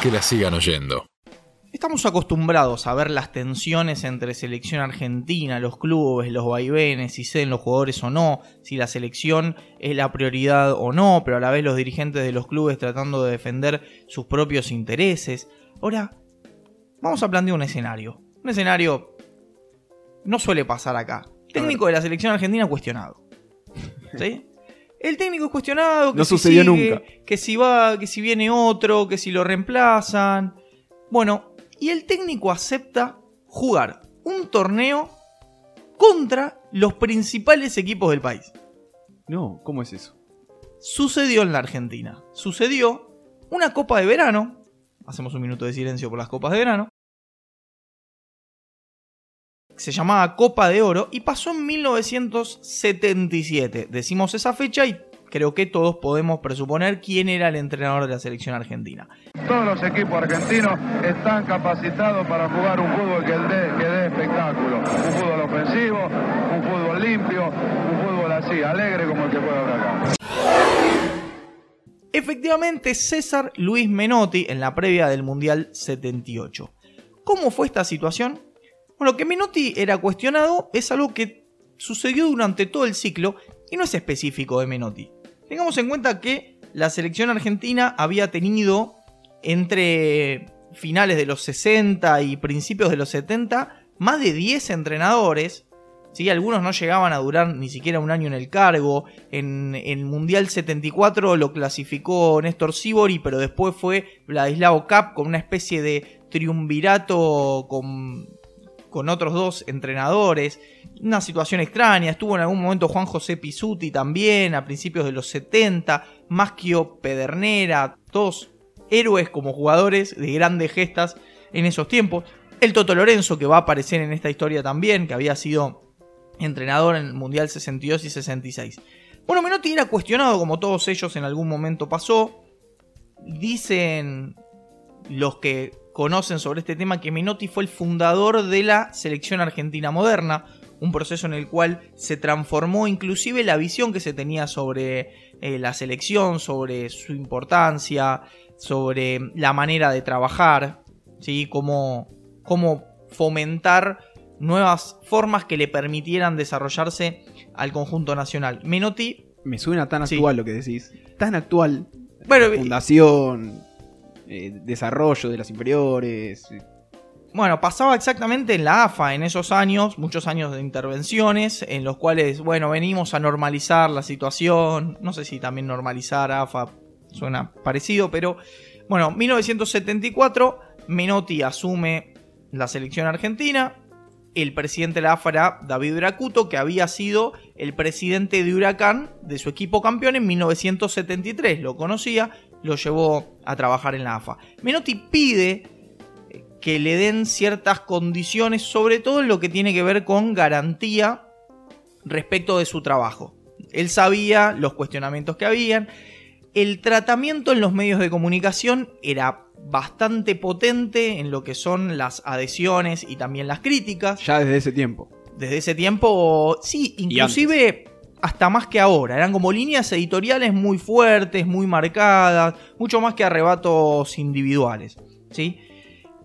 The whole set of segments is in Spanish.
que la sigan oyendo. Estamos acostumbrados a ver las tensiones entre selección argentina, los clubes, los vaivenes, si ceden los jugadores o no, si la selección es la prioridad o no, pero a la vez los dirigentes de los clubes tratando de defender sus propios intereses. Ahora, vamos a plantear un escenario. Un escenario no suele pasar acá. Técnico de la selección argentina cuestionado. ¿Sí? El técnico es cuestionado, que No si sucedió sigue, nunca. que si va, que si viene otro, que si lo reemplazan. Bueno, y el técnico acepta jugar un torneo contra los principales equipos del país. No, ¿cómo es eso? Sucedió en la Argentina. Sucedió una copa de verano. Hacemos un minuto de silencio por las copas de verano. Se llamaba Copa de Oro y pasó en 1977. Decimos esa fecha y creo que todos podemos presuponer quién era el entrenador de la selección argentina. Todos los equipos argentinos están capacitados para jugar un fútbol que dé, que dé espectáculo. Un fútbol ofensivo, un fútbol limpio, un fútbol así, alegre como el que puede haber acá. Efectivamente, César Luis Menotti en la previa del Mundial 78. ¿Cómo fue esta situación? Bueno, que Menotti era cuestionado es algo que sucedió durante todo el ciclo y no es específico de Menotti. Tengamos en cuenta que la selección argentina había tenido entre finales de los 60 y principios de los 70 más de 10 entrenadores. ¿sí? Algunos no llegaban a durar ni siquiera un año en el cargo. En el Mundial 74 lo clasificó Néstor Sibori, pero después fue Vladislao Cap con una especie de triunvirato con, con otros dos entrenadores. Una situación extraña. Estuvo en algún momento Juan José Pisuti también, a principios de los 70. Maschio Pedernera, todos héroes como jugadores de grandes gestas en esos tiempos. El Toto Lorenzo, que va a aparecer en esta historia también, que había sido entrenador en el Mundial 62 y 66. Bueno, Menotti era cuestionado, como todos ellos en algún momento pasó. Dicen los que conocen sobre este tema que Menotti fue el fundador de la selección argentina moderna, un proceso en el cual se transformó inclusive la visión que se tenía sobre eh, la selección, sobre su importancia, sobre la manera de trabajar, ¿sí? cómo, cómo fomentar nuevas formas que le permitieran desarrollarse al conjunto nacional. Menotti, Me suena tan Sí. actual lo que decís. Tan actual. bueno, Fundación, eh, desarrollo de las inferiores. eh, Bueno, pasaba exactamente en la AFA en esos años, muchos años de intervenciones, en los cuales, bueno, venimos a normalizar la situación. No sé si también normalizar AFA suena parecido, pero bueno, 1974, Menotti asume la selección argentina. El presidente de la AFA era David Bracuto, que había sido el presidente de Huracán de su equipo campeón en 1973. Lo conocía, lo llevó a trabajar en la AFA. Menotti pide que le den ciertas condiciones, sobre todo en lo que tiene que ver con garantía respecto de su trabajo. Él sabía los cuestionamientos que habían. El tratamiento en los medios de comunicación era bastante potente en lo que son las adhesiones y también las críticas. Ya desde ese tiempo. Desde ese tiempo, sí, inclusive hasta más que ahora. Eran como líneas editoriales muy fuertes, muy marcadas, mucho más que arrebatos individuales. ¿sí?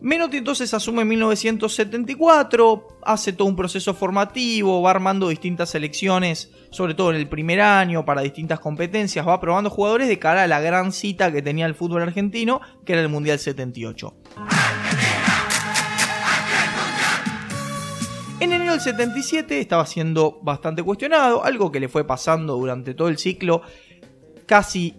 Menotti entonces asume en 1974, hace todo un proceso formativo, va armando distintas selecciones, sobre todo en el primer año, para distintas competencias, va probando jugadores de cara a la gran cita que tenía el fútbol argentino, que era el Mundial 78. Del 77 estaba siendo bastante cuestionado, algo que le fue pasando durante todo el ciclo, casi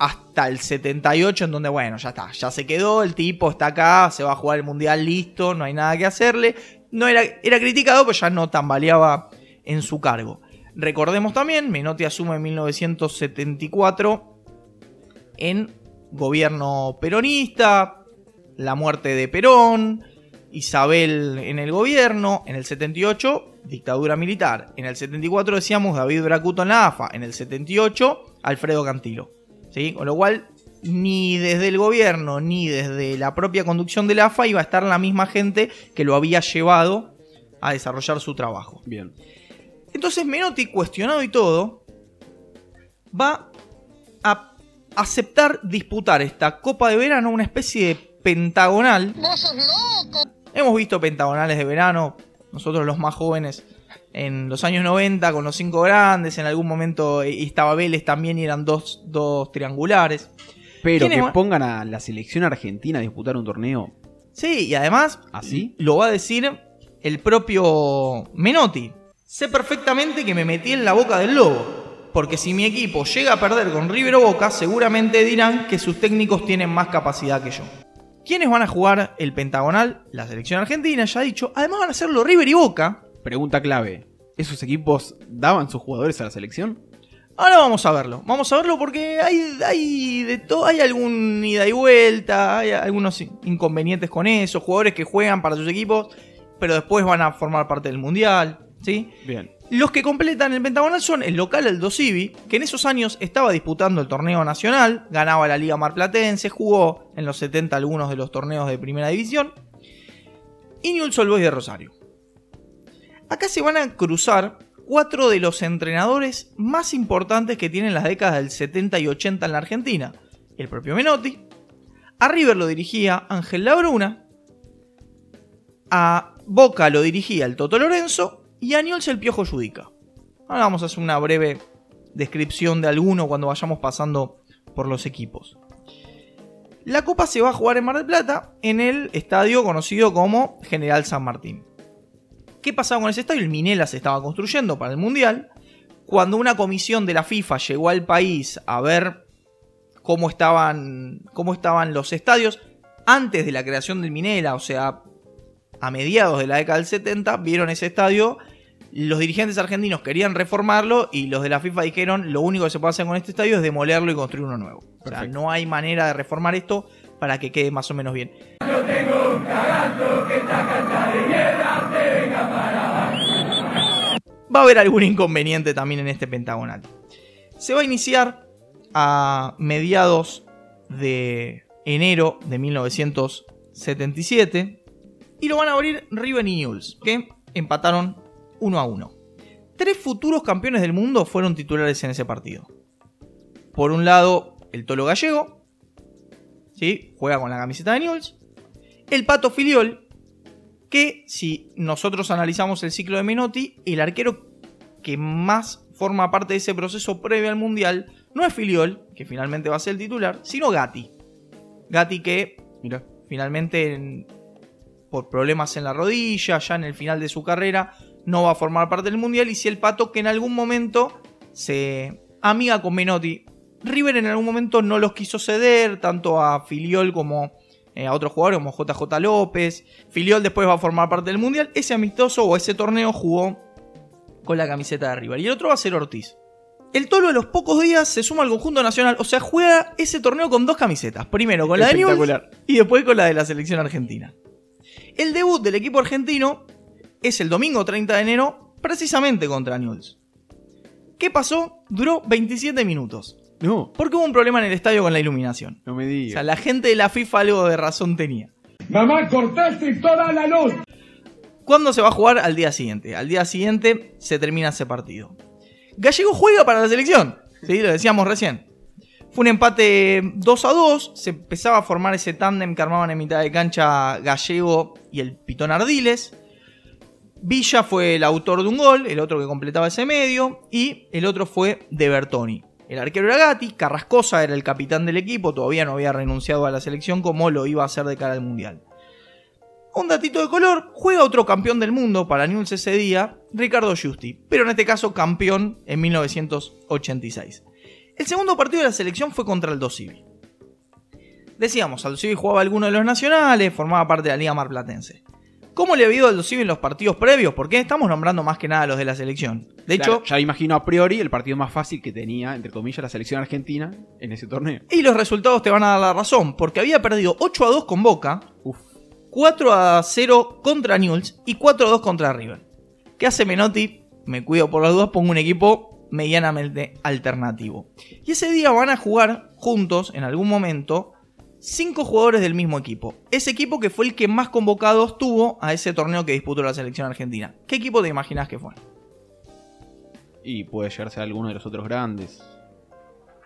hasta el 78, en donde, bueno, ya está, ya se quedó, el tipo está acá, se va a jugar el mundial, listo, no hay nada que hacerle. No era, era criticado, pero ya no tambaleaba en su cargo. Recordemos también, Menotti asume en 1974 en gobierno peronista, la muerte de Perón, Isabel en el gobierno, en el 78 dictadura militar, en el 74 decíamos David Bracuto en la AFA, en el 78 Alfredo Cantilo. ¿sí? Con lo cual ni desde el gobierno ni desde la propia conducción de la AFA iba a estar la misma gente que lo había llevado a desarrollar su trabajo. Bien. Entonces Menotti, cuestionado y todo, va a aceptar disputar esta Copa de Verano, una especie de pentagonal. Hemos visto pentagonales de verano, nosotros los más jóvenes, en los años 90 con los cinco grandes, en algún momento eh, estaba Vélez también y eran dos, dos triangulares. Pero ¿Quiénes que pongan a la selección argentina a disputar un torneo Sí, y además así. lo va a decir el propio Menotti. Sé perfectamente que me metí en la boca del lobo, porque si mi equipo llega a perder con River o Boca, seguramente dirán que sus técnicos tienen más capacidad que yo. ¿Quiénes van a jugar el pentagonal? La selección argentina, ya dicho. Además van a hacerlo River y Boca. Pregunta clave. ¿Esos equipos daban sus jugadores a la selección? Ahora vamos a verlo. Vamos a verlo porque hay, hay de todo, hay algún ida y vuelta, hay algunos inconvenientes con eso, jugadores que juegan para sus equipos, pero después van a formar parte del mundial, ¿sí? Bien. Los que completan el pentagonal son el local el Dosivi, que en esos años estaba disputando el torneo nacional, ganaba la Liga Marplatense, jugó en los 70 algunos de los torneos de primera división, y Newell's Old Boys de Rosario. Acá se van a cruzar cuatro de los entrenadores más importantes que tienen las décadas del 70 y 80 en la Argentina. El propio Menotti, a River lo dirigía Ángel Labruna, a Boca lo dirigía el Toto Lorenzo y a Newell's el Piojo Judica. Ahora vamos a hacer una breve descripción de alguno cuando vayamos pasando por los equipos. La Copa se va a jugar en Mar del Plata en el estadio conocido como General San Martín. ¿Qué pasaba con ese estadio? El Minela se estaba construyendo para el Mundial. Cuando una comisión de la FIFA llegó al país a ver cómo estaban, cómo estaban los estadios, antes de la creación del Minela, o sea, a mediados de la década del 70, vieron ese estadio. Los dirigentes argentinos querían reformarlo y los de la FIFA dijeron lo único que se puede hacer con este estadio es demolerlo y construir uno nuevo. O sea, no hay manera de reformar esto para que quede más o menos bien. Va a haber algún inconveniente también en este pentagonal. Se va a iniciar a mediados de enero de 1977 y lo van a abrir River y Newell's, que empataron 1 a 1. Tres futuros campeones del mundo fueron titulares en ese partido. Por un lado, el Tolo Gallego, ¿sí? juega con la camiseta de Newell's. El Pato Filiol, que si nosotros analizamos el ciclo de Menotti, el arquero que más forma parte de ese proceso previo al Mundial no es Filiol, que finalmente va a ser el titular, sino Gatti. Gatti que Mira. finalmente en- por problemas en la rodilla, ya en el final de su carrera, no va a formar parte del Mundial. Y si el Pato que en algún momento se amiga con Menotti, River en algún momento no los quiso ceder, tanto a Filiol como eh, a otros jugadores como JJ López. Filiol después va a formar parte del Mundial. Ese amistoso o ese torneo jugó con la camiseta de River. Y el otro va a ser Ortiz. El Tolo a los pocos días se suma al conjunto nacional, o sea, juega ese torneo con dos camisetas. Primero con la de Newell's y después con la de la selección argentina. El debut del equipo argentino es el domingo 30 de enero, precisamente contra Newell's. ¿Qué pasó? Duró 27 minutos. No, Porque hubo un problema en el estadio con la iluminación. no me O sea, digas. la gente de la FIFA algo de razón tenía. Mamá, cortaste toda la luz. ¿Cuándo se va a jugar? Al día siguiente. Al día siguiente se termina ese partido. Gallego juega para la selección. Sí, lo decíamos recién. Fue un empate 2 a 2. Se empezaba a formar ese tándem que armaban en mitad de cancha Gallego y el Pitón Ardiles. Villa fue el autor de un gol, el otro que completaba ese medio. Y el otro fue De Bertoni. El arquero era Gatti, Carrascosa era el capitán del equipo, todavía no había renunciado a la selección como lo iba a hacer de cara al Mundial. Un datito de color, juega otro campeón del mundo para Newell's ese día, Ricardo Giusti, pero en este caso campeón en 1986. El segundo partido de la selección fue contra el Dosivi. Decíamos, Aldo Civi jugaba alguno de los nacionales, formaba parte de la Liga Marplatense. ¿Cómo le había ido al Aldo Civi en los partidos previos? Porque estamos nombrando más que nada a los de la selección. De Claro, hecho, ya imagino a priori el partido más fácil que tenía, entre comillas, la selección argentina en ese torneo. y los resultados te van a dar la razón, porque había perdido 8 a 2 con Boca, Uf. 4 a 0 contra Newell's y 4 a 2 contra River. ¿Qué hace Menotti? Me cuido por las dudas, pongo un equipo medianamente alternativo. Y ese día van a jugar juntos, en algún momento, 5 jugadores del mismo equipo. Ese equipo que fue el que más convocados tuvo a ese torneo que disputó la selección argentina. ¿Qué equipo te imaginas que fue? Y puede llegarse a alguno de los otros grandes.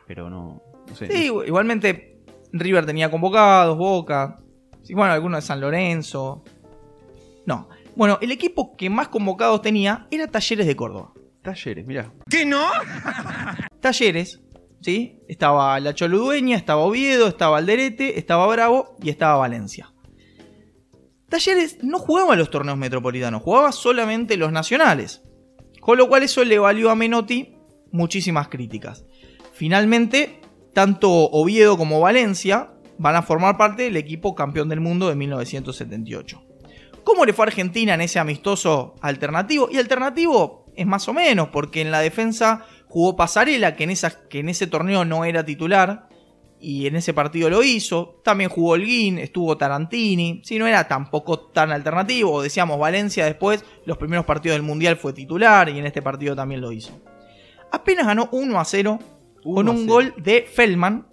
Pero no. sé. Sí, igualmente River tenía convocados, Boca, sí, bueno, algunos de San Lorenzo. No. Bueno, el equipo que más convocados tenía era Talleres de Córdoba. Talleres, mirá. Talleres, ¿sí? Estaba la Choludueña, estaba Oviedo, estaba Alderete, estaba Bravo y estaba Valencia. Talleres no jugaba los torneos metropolitanos, jugaba solamente los nacionales. Con lo cual eso le valió a Menotti muchísimas críticas. Finalmente, tanto Oviedo como Valencia van a formar parte del equipo campeón del mundo de 1978. ¿Cómo le fue a Argentina en ese amistoso alternativo? Y alternativo es más o menos, porque en la defensa jugó Pasarela, que en, esa- que en ese torneo no era titular, y en ese partido lo hizo. También jugó Holguín, estuvo Tarantini, si no era tampoco tan alternativo. Decíamos Valencia después, los primeros partidos del Mundial fue titular, y en este partido también lo hizo. Apenas ganó 1 a 0 con 1 a un 0. gol de Feldman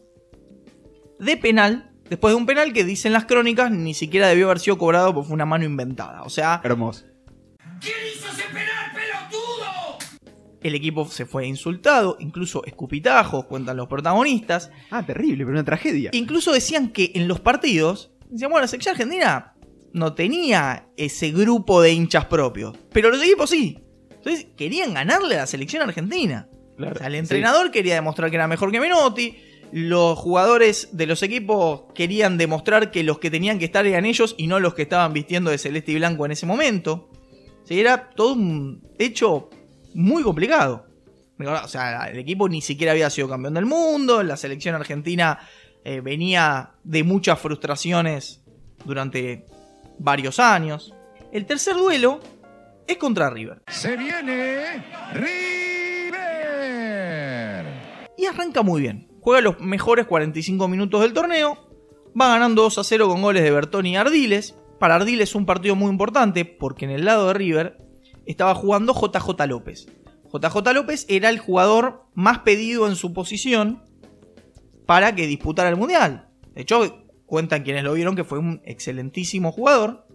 de penal, después de un penal que dicen las crónicas ni siquiera debió haber sido cobrado porque fue una mano inventada. O sea, Hermoso. El equipo se fue insultado, incluso escupitajos, cuentan los protagonistas. Ah, terrible, pero una tragedia. Incluso decían que en los partidos, decían, bueno, la selección argentina no tenía ese grupo de hinchas propios, pero los equipos sí. Entonces querían ganarle a la selección argentina. Claro, O sea, el sí. entrenador quería demostrar que era mejor que Menotti. Los jugadores de los equipos querían demostrar que los que tenían que estar eran ellos y no los que estaban vistiendo de celeste y blanco en ese momento. Era todo un hecho muy complicado. O sea, el equipo ni siquiera había sido campeón del mundo. La selección argentina eh, venía de muchas frustraciones durante varios años. El tercer duelo es contra River. Se viene River. Y arranca muy bien. Juega los mejores 45 minutos del torneo. Va ganando 2 a 0 con goles de Bertoni y Ardiles. Para Ardiles un partido muy importante porque en el lado de River estaba jugando JJ López. JJ López era el jugador más pedido en su posición para que disputara el Mundial. De hecho, cuentan quienes lo vieron que fue un excelentísimo jugador.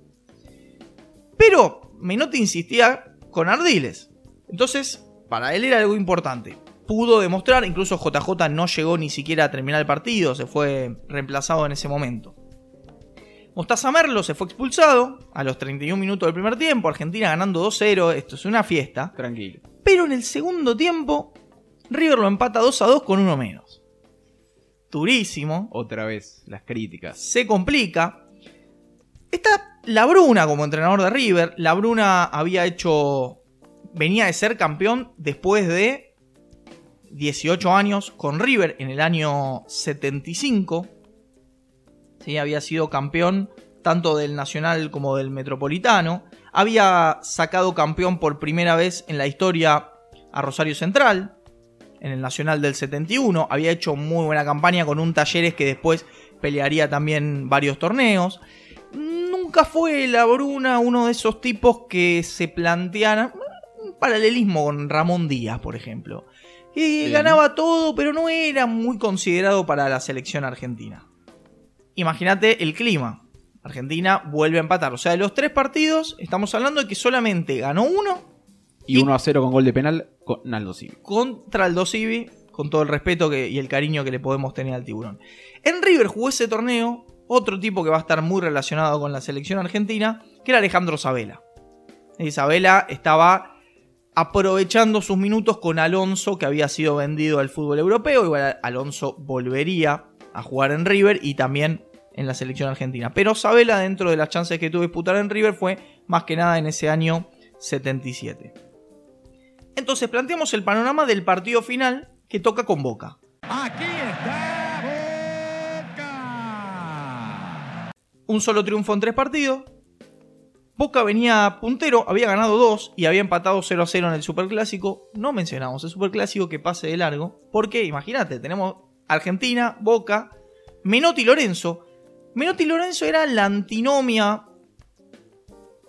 Pero Menotti insistía con Ardiles. Entonces, para él era algo importante. Pudo demostrar, incluso JJ no llegó ni siquiera a terminar el partido, se fue reemplazado en ese momento. Mostaza Merlo se fue expulsado a los 31 minutos del primer tiempo, Argentina ganando 2-0, esto es una fiesta. Tranquilo. Pero en el segundo tiempo, River lo empata 2 a 2 con uno menos. Durísimo. Otra vez, las críticas. Se complica. Está Labruna como entrenador de River. Labruna había hecho. Venía de ser campeón después de 18 años con River en el año 75. Sí, había sido campeón tanto del Nacional como del Metropolitano. Había sacado campeón por primera vez en la historia a Rosario Central, en el Nacional del 71. Había hecho muy buena campaña con un Talleres que después pelearía también varios torneos. Nunca fue la Bruna uno de esos tipos que se plantearan un paralelismo con Ramón Díaz, por ejemplo. Bien. ganaba todo, pero no era muy considerado para la selección argentina. Imagínate el clima. Argentina vuelve a empatar. O sea, de los tres partidos, estamos hablando de que solamente ganó uno Y Y- 1 a 0 con gol de penal con Naldo Civi. contra el Dosivi, con todo el respeto que- y el cariño que le podemos tener al tiburón. En River jugó ese torneo otro tipo que va a estar muy relacionado con la selección argentina, que era Alejandro Sabela. Isabela estaba aprovechando sus minutos con Alonso, que había sido vendido al fútbol europeo. Igual Alonso volvería a jugar en River y también en la selección argentina. Pero Sabela, dentro de las chances que tuvo de disputar en River, fue más que nada en ese año 77. Entonces planteamos el panorama del partido final que toca con Boca. Aquí está Boca. Un solo triunfo en tres partidos. Boca venía puntero, había ganado dos y había empatado 0 a 0 en el Superclásico. No mencionamos el Superclásico que pase de largo. Porque imagínate, tenemos Argentina, Boca, Menotti Lorenzo. Menotti Lorenzo era la antinomia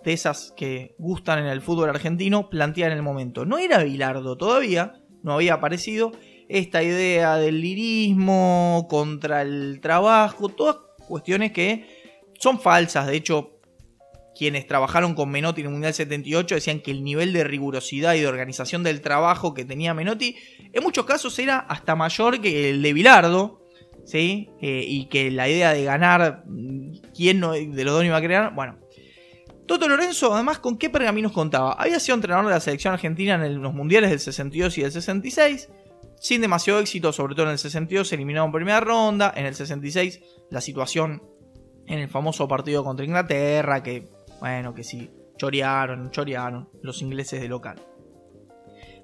de esas que gustan en el fútbol argentino planteada en el momento. No era Bilardo todavía, no había aparecido esta idea del lirismo contra el trabajo, todas cuestiones que son falsas. De hecho, quienes trabajaron con Menotti en el Mundial 78 decían que el nivel de rigurosidad y de organización del trabajo que tenía Menotti en muchos casos era hasta mayor que el de Bilardo. ¿sí? Eh, y que la idea de ganar, ¿quién no, de los dos iba a crear? Bueno. Toto Lorenzo, además, ¿con qué pergaminos contaba? Había sido entrenador de la selección argentina en los mundiales del 62 y del 66, sin demasiado éxito, sobre todo en el 62, se eliminado en primera ronda, en el 66 la situación en el famoso partido contra Inglaterra, que, bueno, que sí, chorearon, chorearon los ingleses de local.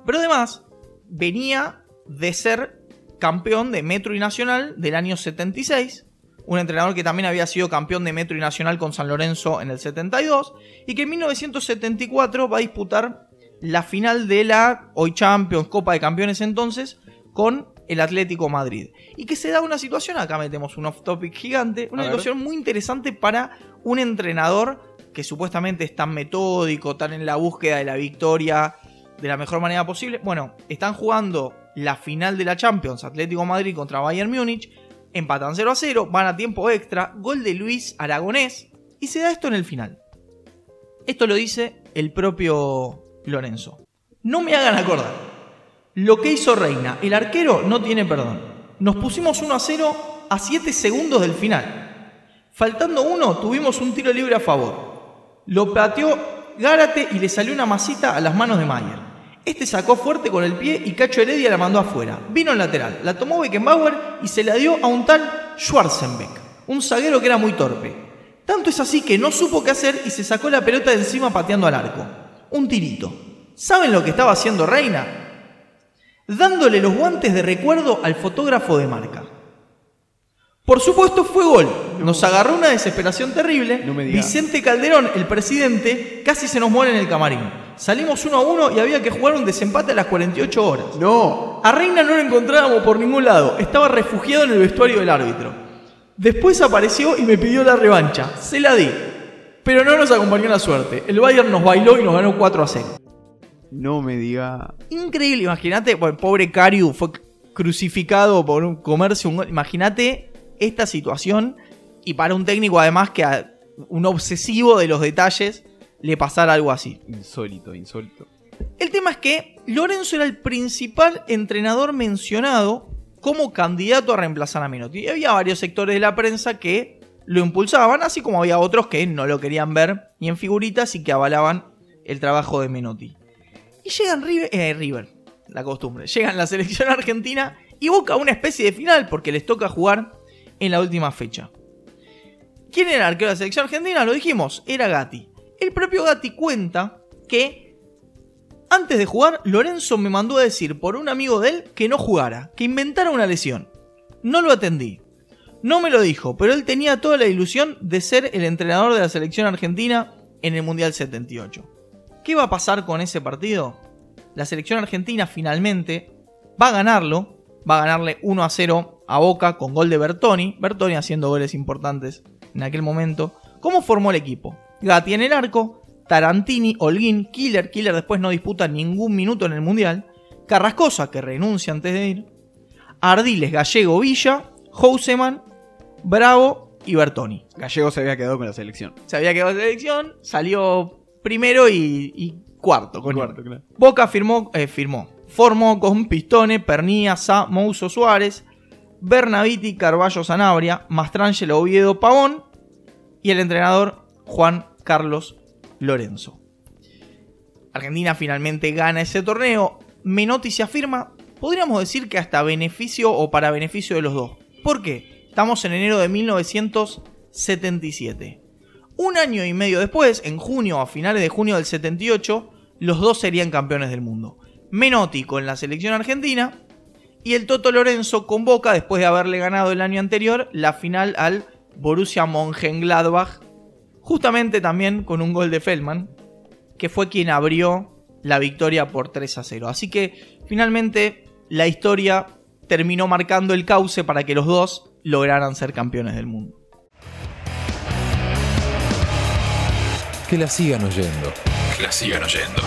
Pero además, venía de ser campeón de Metro y Nacional del año 76, un entrenador que también había sido campeón de Metro y Nacional con San Lorenzo en el 72, y que en 1974 va a disputar la final de la hoy Champions, Copa de Campeones entonces, con el Atlético Madrid. Y que se da una situación, acá metemos un off-topic gigante, una situación muy interesante para un entrenador que supuestamente es tan metódico, tan en la búsqueda de la victoria de la mejor manera posible. Bueno, están jugando la final de la Champions, Atlético Madrid contra Bayern Múnich, empatan 0 a 0, van a tiempo extra, gol de Luis Aragonés, y se da esto en el final. Esto lo dice el propio Lorenzo. No me hagan acordar. Lo que hizo Reina, el arquero no tiene perdón. Nos pusimos 1 a 0 a 7 segundos del final. Faltando uno, tuvimos un tiro libre a favor. Lo pateó Gárate y le salió una masita a las manos de Mayer. Este sacó fuerte con el pie y Cacho Heredia la mandó afuera. Vino en lateral, la tomó Beckenbauer y se la dio a un tal Schwarzenbeck, un zaguero que era muy torpe. Tanto es así que no supo qué hacer y se sacó la pelota de encima pateando al arco. Un tirito. ¿Saben lo que estaba haciendo Reina? Dándole los guantes de recuerdo al fotógrafo de marca. Por supuesto fue gol. Nos agarró una desesperación terrible. No me digas. Vicente Calderón, el presidente, casi se nos muere en el camarín. Salimos uno a uno y había que jugar un desempate a las 48 horas. No. A Reina no lo encontrábamos por ningún lado. Estaba refugiado en el vestuario del árbitro. Después apareció y me pidió la revancha. Se la di. Pero no nos acompañó la suerte. El Bayern nos bailó y nos ganó 4 a 0. No me diga. Increíble, imagínate, el pobre Cariu fue crucificado por un comercio. un. Imagínate esta situación y para un técnico además que a un obsesivo de los detalles le pasara algo así. Insólito, insólito. El tema es que Lorenzo era el principal entrenador mencionado como candidato a reemplazar a Menotti. Y había varios sectores de la prensa que lo impulsaban, así como había otros que no lo querían ver ni en figuritas y que avalaban el trabajo de Menotti. Y llegan River, eh, River, la costumbre, llegan la selección argentina y Boca una especie de final porque les toca jugar en la última fecha. ¿Quién era el arquero de la selección argentina? Lo dijimos, era Gatti. El propio Gatti cuenta que antes de jugar, Lorenzo me mandó a decir por un amigo de él que no jugara, que inventara una lesión. No lo atendí. No me lo dijo, pero él tenía toda la ilusión de ser el entrenador de la selección argentina en el Mundial 78. ¿Qué va a pasar con ese partido? La selección argentina finalmente va a ganarlo, va a ganarle 1 a 0 a Boca con gol de Bertoni, Bertoni haciendo goles importantes en aquel momento. ¿Cómo formó el equipo? Gatti en el arco, Tarantini, Holguín, Killer, Killer después no disputa ningún minuto en el Mundial, Carrascosa que renuncia antes de ir, Ardiles, Gallego, Villa, Houseman, Bravo y Bertoni. Gallego se había quedado con la selección. Se había quedado en selección, salió primero y, y cuarto. con Cuarto, él. claro. Boca firmó, eh, firmó. Formó con Pistone, Pernía, Sa, Mouso Suárez, Bernaviti, Carballo Sanabria, Mastrangelo Oviedo Pavón y el entrenador Juan Carlos Lorenzo. Argentina finalmente gana ese torneo. Menotti se afirma, podríamos decir que hasta beneficio o para beneficio de los dos. ¿Por qué? Estamos en enero de 1977. Un año y medio después, en junio, a finales de junio del 78, los dos serían campeones del mundo. Menotti con la selección argentina y el Toto Lorenzo con Boca después de haberle ganado el año anterior la final al Borussia Mönchengladbach, justamente también con un gol de Feldman, que fue quien abrió la victoria por 3 a 0. Así que finalmente la historia terminó marcando el cauce para que los dos lograran ser campeones del mundo. Que la sigan oyendo. Que la sigan oyendo.